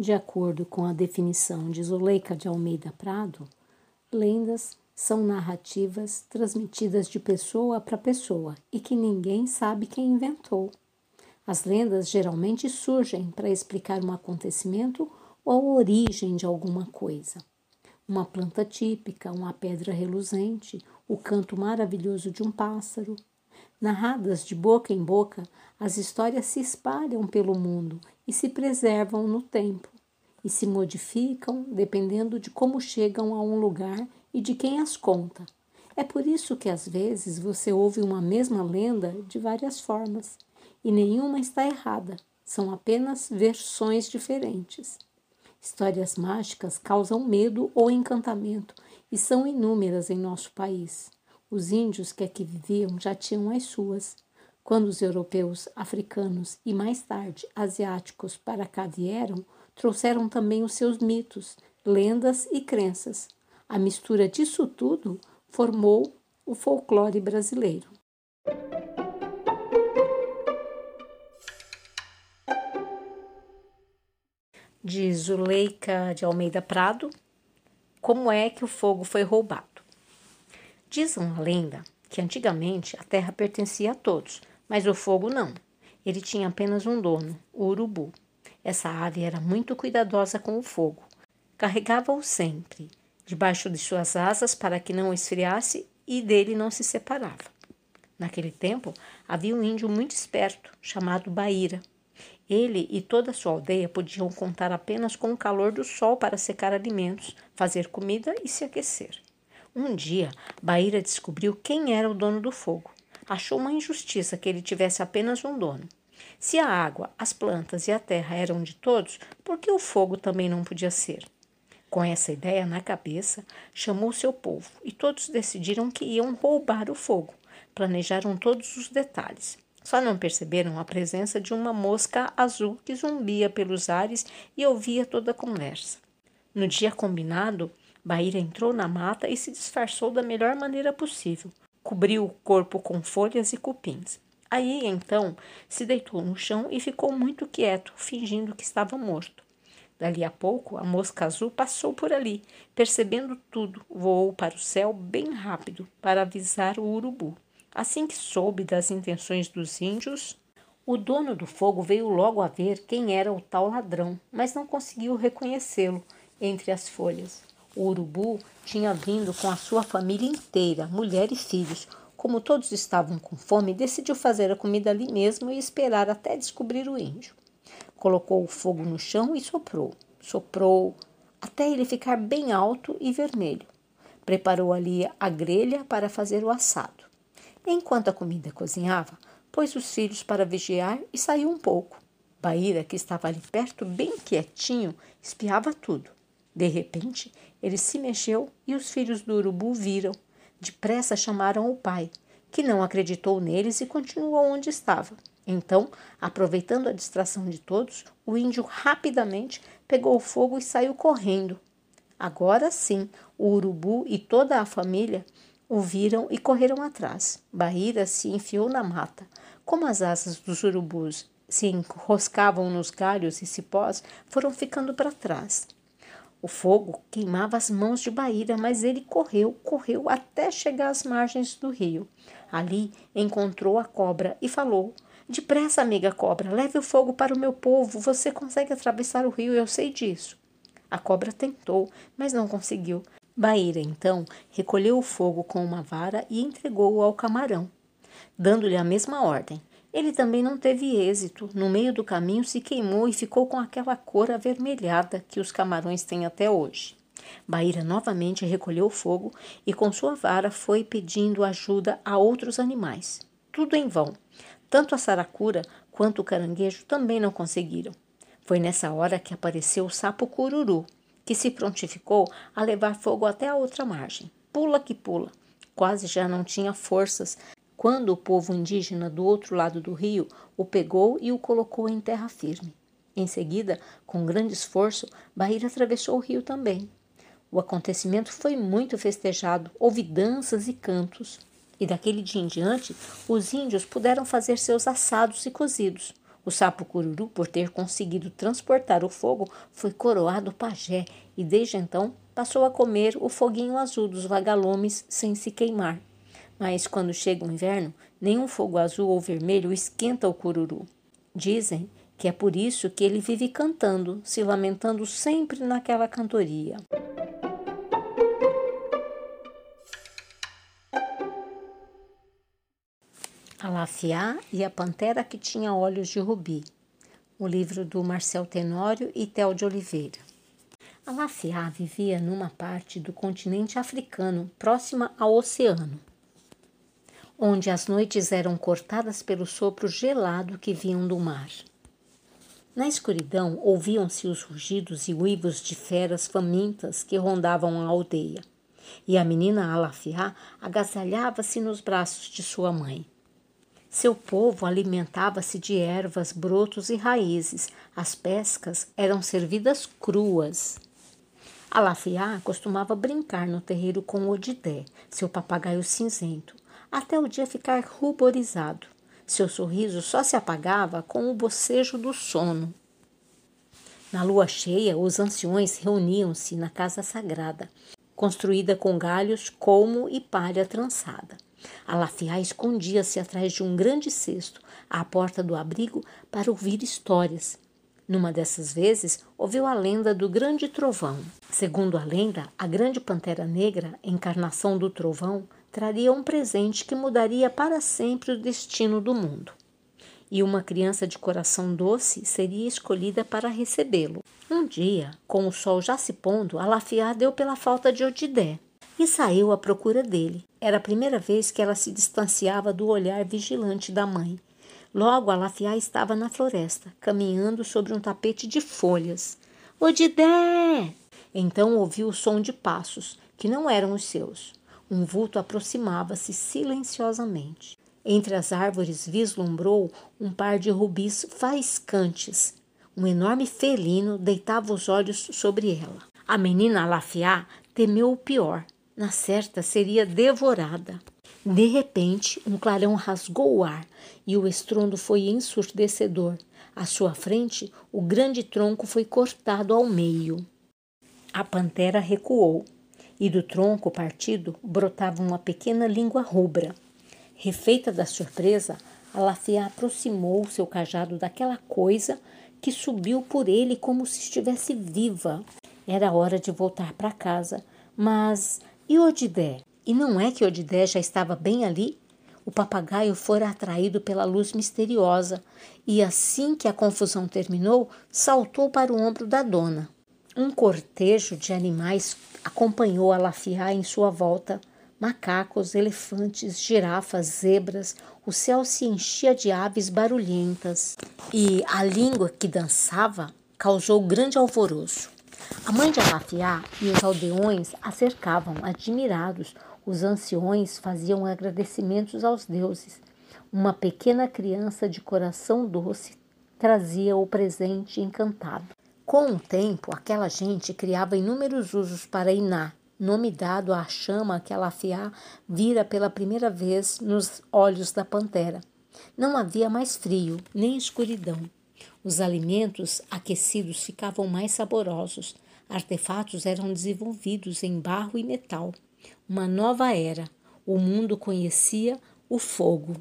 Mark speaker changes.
Speaker 1: De acordo com a definição de Zuleika de Almeida Prado, lendas são narrativas transmitidas de pessoa para pessoa e que ninguém sabe quem inventou. As lendas geralmente surgem para explicar um acontecimento ou a origem de alguma coisa. Uma planta típica, uma pedra reluzente, o canto maravilhoso de um pássaro. Narradas de boca em boca, as histórias se espalham pelo mundo e se preservam no tempo, e se modificam dependendo de como chegam a um lugar e de quem as conta. É por isso que às vezes você ouve uma mesma lenda de várias formas, e nenhuma está errada, são apenas versões diferentes. Histórias mágicas causam medo ou encantamento e são inúmeras em nosso país. Os índios que aqui viviam já tinham as suas. Quando os europeus, africanos e mais tarde asiáticos para cá vieram, trouxeram também os seus mitos, lendas e crenças. A mistura disso tudo formou o folclore brasileiro. De Zuleika de Almeida Prado, como é que o fogo foi roubado? Diz uma lenda que antigamente a terra pertencia a todos, mas o fogo não. Ele tinha apenas um dono, o urubu. Essa ave era muito cuidadosa com o fogo. Carregava-o sempre, debaixo de suas asas para que não esfriasse e dele não se separava. Naquele tempo, havia um índio muito esperto, chamado Baíra. Ele e toda a sua aldeia podiam contar apenas com o calor do sol para secar alimentos, fazer comida e se aquecer. Um dia, Baíra descobriu quem era o dono do fogo. Achou uma injustiça que ele tivesse apenas um dono. Se a água, as plantas e a terra eram de todos, por que o fogo também não podia ser? Com essa ideia na cabeça, chamou seu povo e todos decidiram que iam roubar o fogo. Planejaram todos os detalhes. Só não perceberam a presença de uma mosca azul que zumbia pelos ares e ouvia toda a conversa. No dia combinado, Baíra entrou na mata e se disfarçou da melhor maneira possível. Cobriu o corpo com folhas e cupins. Aí, então, se deitou no chão e ficou muito quieto, fingindo que estava morto. Dali a pouco, a mosca azul passou por ali. Percebendo tudo, voou para o céu bem rápido para avisar o urubu. Assim que soube das intenções dos índios, o dono do fogo veio logo a ver quem era o tal ladrão, mas não conseguiu reconhecê-lo entre as folhas. O urubu tinha vindo com a sua família inteira, mulher e filhos. Como todos estavam com fome, decidiu fazer a comida ali mesmo e esperar até descobrir o índio. Colocou o fogo no chão e soprou, soprou, até ele ficar bem alto e vermelho. Preparou ali a grelha para fazer o assado. Enquanto a comida cozinhava, pôs os filhos para vigiar e saiu um pouco. Baíra, que estava ali perto, bem quietinho, espiava tudo. De repente, ele se mexeu e os filhos do urubu viram. Depressa chamaram o pai, que não acreditou neles e continuou onde estava. Então, aproveitando a distração de todos, o índio rapidamente pegou o fogo e saiu correndo. Agora sim, o urubu e toda a família o viram e correram atrás. Bahira se enfiou na mata. Como as asas dos urubus se enroscavam nos galhos e cipós, foram ficando para trás. O fogo queimava as mãos de Baíra, mas ele correu, correu até chegar às margens do rio. Ali encontrou a cobra e falou: Depressa, amiga cobra, leve o fogo para o meu povo. Você consegue atravessar o rio, eu sei disso. A cobra tentou, mas não conseguiu. Baíra, então, recolheu o fogo com uma vara e entregou-o ao camarão, dando-lhe a mesma ordem. Ele também não teve êxito. No meio do caminho se queimou e ficou com aquela cor avermelhada que os camarões têm até hoje. Baíra novamente recolheu o fogo e com sua vara foi pedindo ajuda a outros animais. Tudo em vão. Tanto a saracura quanto o caranguejo também não conseguiram. Foi nessa hora que apareceu o sapo cururu, que se prontificou a levar fogo até a outra margem. Pula que pula. Quase já não tinha forças quando o povo indígena do outro lado do rio o pegou e o colocou em terra firme. Em seguida, com grande esforço, Bahia atravessou o rio também. O acontecimento foi muito festejado, houve danças e cantos. E daquele dia em diante, os índios puderam fazer seus assados e cozidos. O sapo cururu, por ter conseguido transportar o fogo, foi coroado pajé e desde então passou a comer o foguinho azul dos vagalumes sem se queimar. Mas quando chega o inverno, nenhum fogo azul ou vermelho esquenta o cururu. Dizem que é por isso que ele vive cantando, se lamentando sempre naquela cantoria. Alafiá e a Pantera que tinha olhos de rubi. O livro do Marcel Tenório e Tel de Oliveira. Alafiá vivia numa parte do continente africano próxima ao oceano, onde as noites eram cortadas pelo sopro gelado que vinham do mar. Na escuridão ouviam-se os rugidos e uivos de feras famintas que rondavam a aldeia, e a menina Alafiá agasalhava-se nos braços de sua mãe. Seu povo alimentava-se de ervas, brotos e raízes. As pescas eram servidas cruas. Alafiá costumava brincar no terreiro com Odidé, seu papagaio cinzento, até o dia ficar ruborizado. Seu sorriso só se apagava com o bocejo do sono. Na lua cheia, os anciões reuniam-se na casa sagrada, construída com galhos, colmo e palha trançada. Alafiá escondia-se atrás de um grande cesto à porta do abrigo para ouvir histórias. Numa dessas vezes, ouviu a lenda do grande trovão. Segundo a lenda, a grande pantera negra, encarnação do trovão, traria um presente que mudaria para sempre o destino do mundo. E uma criança de coração doce seria escolhida para recebê-lo. Um dia, com o sol já se pondo, Alafiá deu pela falta de Odidé e saiu à procura dele. Era a primeira vez que ela se distanciava do olhar vigilante da mãe. Logo, Alafiá estava na floresta, caminhando sobre um tapete de folhas. Odidé! Então ouviu o som de passos, que não eram os seus. Um vulto aproximava-se silenciosamente. Entre as árvores vislumbrou um par de rubis faiscantes. Um enorme felino deitava os olhos sobre ela. A menina Alafiá temeu o pior na certa seria devorada. De repente, um clarão rasgou o ar e o estrondo foi ensurdecedor. À sua frente, o grande tronco foi cortado ao meio. A pantera recuou e do tronco partido brotava uma pequena língua rubra. Refeita da surpresa, Alafia aproximou seu cajado daquela coisa que subiu por ele como se estivesse viva. Era hora de voltar para casa, mas e Odidé? E não é que Odidé já estava bem ali? O papagaio fora atraído pela luz misteriosa e, assim que a confusão terminou, saltou para o ombro da dona. Um cortejo de animais acompanhou a em sua volta. Macacos, elefantes, girafas, zebras, o céu se enchia de aves barulhentas e a língua que dançava causou grande alvoroço. A mãe de Alafiá e os aldeões a cercavam, admirados. Os anciões faziam agradecimentos aos deuses. Uma pequena criança de coração doce trazia o presente encantado. Com o tempo, aquela gente criava inúmeros usos para Iná, nome dado à chama que Alafiá vira pela primeira vez nos olhos da pantera. Não havia mais frio, nem escuridão. Os alimentos aquecidos ficavam mais saborosos. Artefatos eram desenvolvidos em barro e metal. Uma nova era. O mundo conhecia o fogo.